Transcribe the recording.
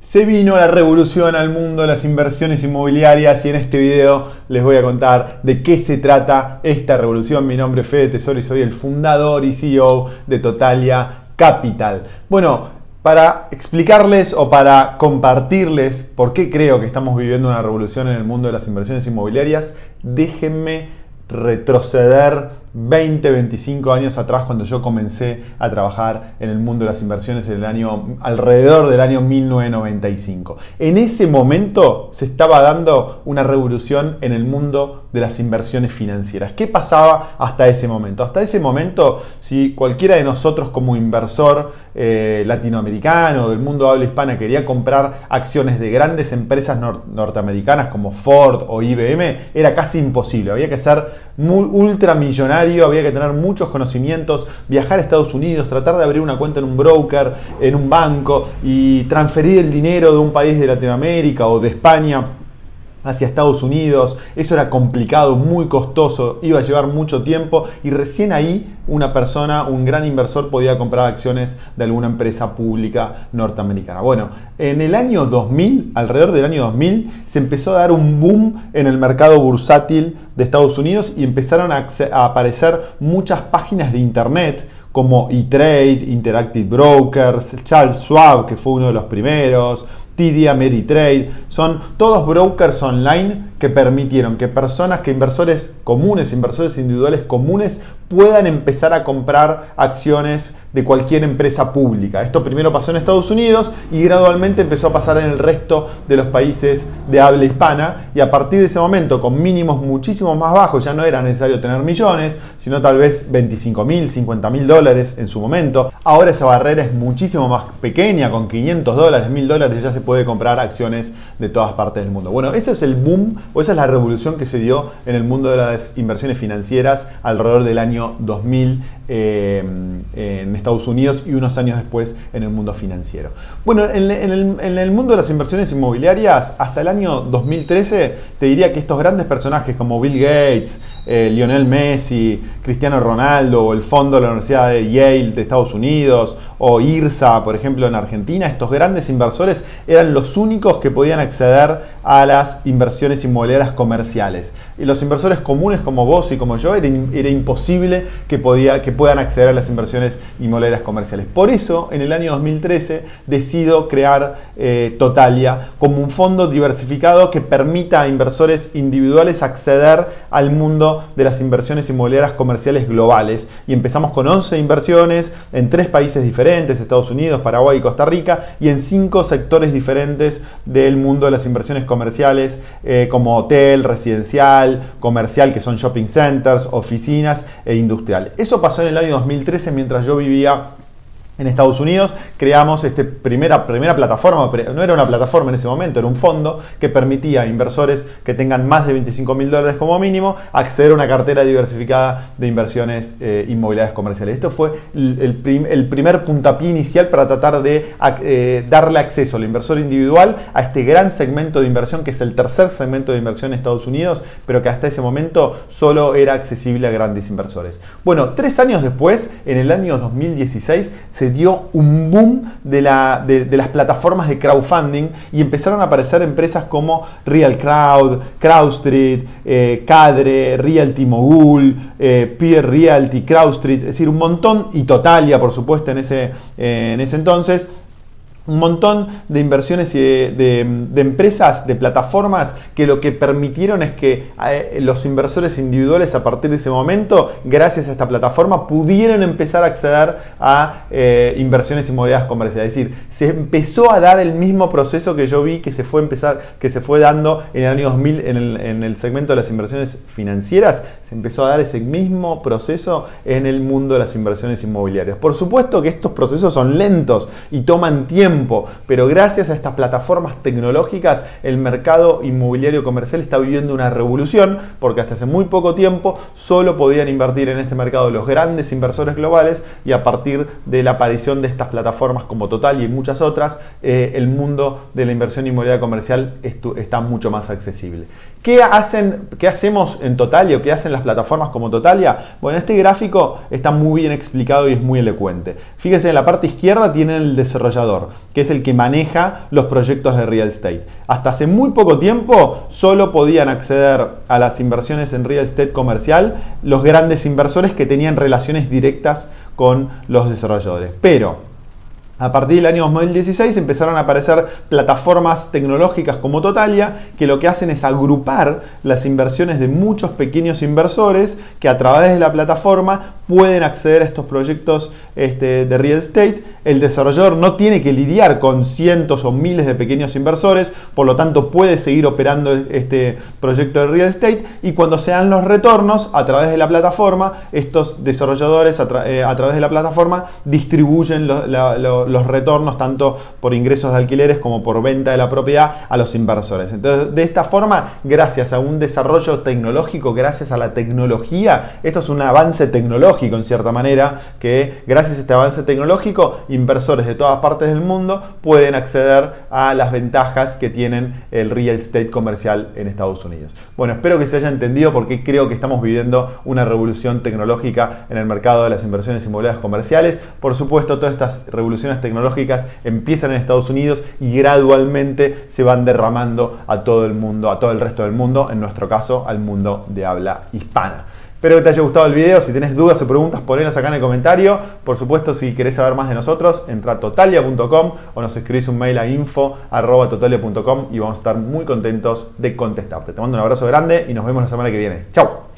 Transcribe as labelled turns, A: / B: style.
A: Se vino la revolución al mundo de las inversiones inmobiliarias y en este video les voy a contar de qué se trata esta revolución. Mi nombre es Fede Tesoro y soy el fundador y CEO de Totalia Capital. Bueno, para explicarles o para compartirles por qué creo que estamos viviendo una revolución en el mundo de las inversiones inmobiliarias, déjenme retroceder 20, 25 años atrás cuando yo comencé a trabajar en el mundo de las inversiones en el año alrededor del año 1995. En ese momento se estaba dando una revolución en el mundo de las inversiones financieras. ¿Qué pasaba hasta ese momento? Hasta ese momento, si cualquiera de nosotros como inversor eh, latinoamericano del mundo habla hispana quería comprar acciones de grandes empresas norteamericanas como Ford o IBM, era casi imposible. Había que ser muy ultramillonario, había que tener muchos conocimientos, viajar a Estados Unidos, tratar de abrir una cuenta en un broker, en un banco y transferir el dinero de un país de Latinoamérica o de España hacia Estados Unidos, eso era complicado, muy costoso, iba a llevar mucho tiempo y recién ahí una persona, un gran inversor podía comprar acciones de alguna empresa pública norteamericana. Bueno, en el año 2000, alrededor del año 2000, se empezó a dar un boom en el mercado bursátil de Estados Unidos y empezaron a, aparecer muchas páginas de internet como E-Trade, Interactive Brokers, Charles Schwab, que fue uno de los primeros, TD Ameritrade, son todos brokers online que permitieron que personas, que inversores comunes, inversores individuales comunes, puedan empezar a comprar acciones de cualquier empresa pública. Esto primero pasó en Estados Unidos y gradualmente empezó a pasar en el resto de los países de habla hispana y a partir de ese momento con mínimos muchísimo más bajos, ya no era necesario tener millones, sino tal vez 25 mil, 50 mil dólares en su momento. Ahora esa barrera es muchísimo más pequeña, con 500 dólares, 1000 dólares ya se puede comprar acciones de todas partes del mundo. Bueno, ese es el boom o esa es la revolución que se dio en el mundo de las inversiones financieras alrededor del año 2000 eh, en Estados Unidos y unos años después en el mundo financiero. Bueno, en, el, mundo de las inversiones inmobiliarias, hasta el año 2013, te diría que estos grandes personajes como Bill Gates, eh, Lionel Messi, Cristiano Ronaldo, o el fondo de la Universidad de Yale de Estados Unidos, o IRSA, por ejemplo, en Argentina, estos grandes inversores eran los únicos que podían acceder a las inversiones inmobiliarias comerciales. Y los inversores comunes como vos y como yo, era, imposible que, podía, que puedan acceder a las inversiones inmobiliarias comerciales. Por eso, en el año 2013, decido crear eh, Totalia como un fondo diversificado que permita a inversores individuales acceder al mundo de las inversiones inmobiliarias comerciales globales. Y empezamos con 11 inversiones en tres países diferentes, Estados Unidos, Paraguay y Costa Rica, y en cinco sectores diferentes del mundo de las inversiones comerciales, eh, como hotel, residencial, comercial, que son shopping centers, oficinas e industrial. Eso pasó en el año 2013 mientras yo vivía en Estados Unidos, creamos esta primera, primera plataforma, no era una plataforma en ese momento, era un fondo que permitía a inversores que tengan más de 25 mil dólares como mínimo acceder a una cartera diversificada de inversiones eh, inmobiliarias comerciales. Esto fue el, primer puntapié inicial para tratar de eh, darle acceso al inversor individual a este gran segmento de inversión que es el tercer segmento de inversión en Estados Unidos, pero que hasta ese momento solo era accesible a grandes inversores. Bueno, tres años después, en el año 2016, se dio un boom de, las plataformas de crowdfunding y empezaron a aparecer empresas como Real Crowd, CrowdStreet, eh, Cadre, Realty Mogul, eh, Peer Realty, CrowdStreet, es decir, un montón, y Totalia, por supuesto, en ese, eh, en ese entonces, un montón de inversiones y de, empresas, de plataformas que lo que permitieron es que eh, los inversores individuales a partir de ese momento, gracias a esta plataforma, pudieron empezar a acceder a eh, inversiones inmobiliarias comerciales. Es decir, se empezó a dar el mismo proceso que yo vi que se fue, empezar, que se fue dando en el año 2000 en el, en el segmento de las inversiones financieras, se empezó a dar ese mismo proceso en el mundo de las inversiones inmobiliarias. Por supuesto que estos procesos son lentos y toman tiempo pero gracias a estas plataformas tecnológicas el mercado inmobiliario comercial está viviendo una revolución porque hasta hace muy poco tiempo solo podían invertir en este mercado los grandes inversores globales y a partir de la aparición de estas plataformas como Total y muchas otras, eh, el mundo de la inversión inmobiliaria comercial está mucho más accesible. ¿Qué, hacen, ¿Qué hacemos en Totalia o qué hacen las plataformas como Totalia? Bueno, este gráfico está muy bien explicado y es muy elocuente. Fíjense, en la parte izquierda tiene el desarrollador. Que es el que maneja los proyectos de real estate. Hasta hace muy poco tiempo solo podían acceder a las inversiones en real estate comercial los grandes inversores que tenían relaciones directas con los desarrolladores. Pero a partir del año 2016 empezaron a aparecer plataformas tecnológicas como Totalia que lo que hacen es agrupar las inversiones de muchos pequeños inversores que a través de la plataforma pueden acceder a estos proyectos este, de real estate. El desarrollador no tiene que lidiar con cientos o miles de pequeños inversores, por lo tanto puede seguir operando este proyecto de real estate y cuando se dan los retornos a través de la plataforma, estos desarrolladores a, eh, través de la plataforma distribuyen los los retornos tanto por ingresos de alquileres como por venta de la propiedad a los inversores. Entonces, de esta forma, gracias a un desarrollo tecnológico, gracias a la tecnología, esto es un avance tecnológico en cierta manera, que gracias a este avance tecnológico, inversores de todas partes del mundo pueden acceder a las ventajas que tienen el real estate comercial en Estados Unidos. Bueno, espero que se haya entendido porque creo que estamos viviendo una revolución tecnológica en el mercado de las inversiones inmobiliarias comerciales. Por supuesto, todas estas revoluciones tecnológicas empiezan en Estados Unidos y gradualmente se van derramando a todo el mundo, a todo el resto del mundo, en nuestro caso al mundo de habla hispana. Espero que te haya gustado el video. Si tienes dudas o preguntas, ponlas acá en el comentario. Por supuesto, si querés saber más de nosotros, entra a totalia.com o nos escribís un mail a info.totalia.com y vamos a estar muy contentos de contestarte. Te mando un abrazo grande y nos vemos la semana que viene. Chao.